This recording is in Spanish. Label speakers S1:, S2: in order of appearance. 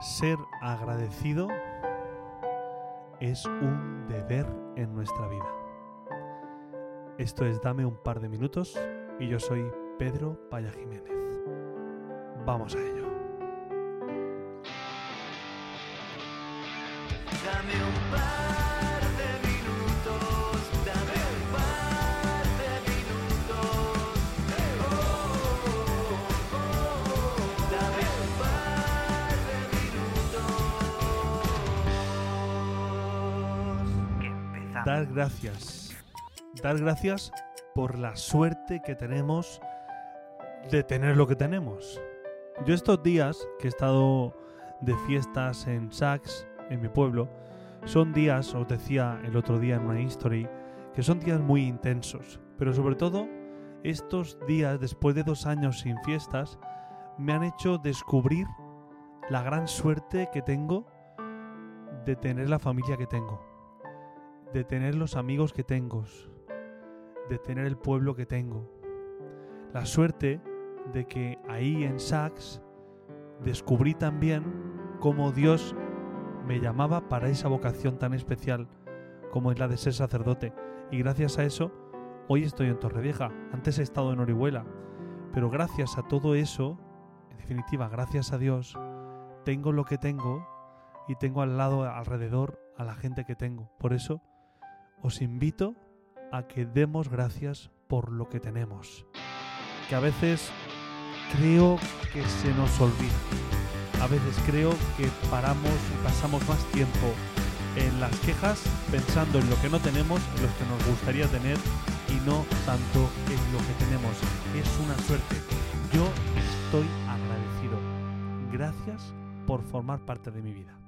S1: Ser agradecido es un deber en nuestra vida. Esto es Dame un par de minutos y yo soy Pedro Paya Jiménez. Vamos a ello.
S2: Dame un par
S1: Dar gracias. Dar gracias por la suerte que tenemos de tener lo que tenemos. Yo estos días que he estado de fiestas en Sachs, en mi pueblo, son días, os decía el otro día en una history, que son días muy intensos. Pero sobre todo, estos días, después de dos años sin fiestas, me han hecho descubrir la gran suerte que tengo de tener la familia que tengo, de tener los amigos que tengo, de tener el pueblo que tengo. La suerte de que ahí en Sachs descubrí también cómo Dios me llamaba para esa vocación tan especial como es la de ser sacerdote. Y gracias a eso, hoy estoy en Torrevieja. Antes he estado en Orihuela. Pero gracias a todo eso, en definitiva, gracias a Dios, tengo lo que tengo y tengo al lado, alrededor, a la gente que tengo. Por eso, os invito a que demos gracias por lo que tenemos. Que a veces creo que se nos olvida. A veces creo que paramos y pasamos más tiempo en las quejas pensando en lo que no tenemos, en lo que nos gustaría tener y no tanto en lo que tenemos. Es una suerte. Yo estoy agradecido. Gracias por formar parte de mi vida.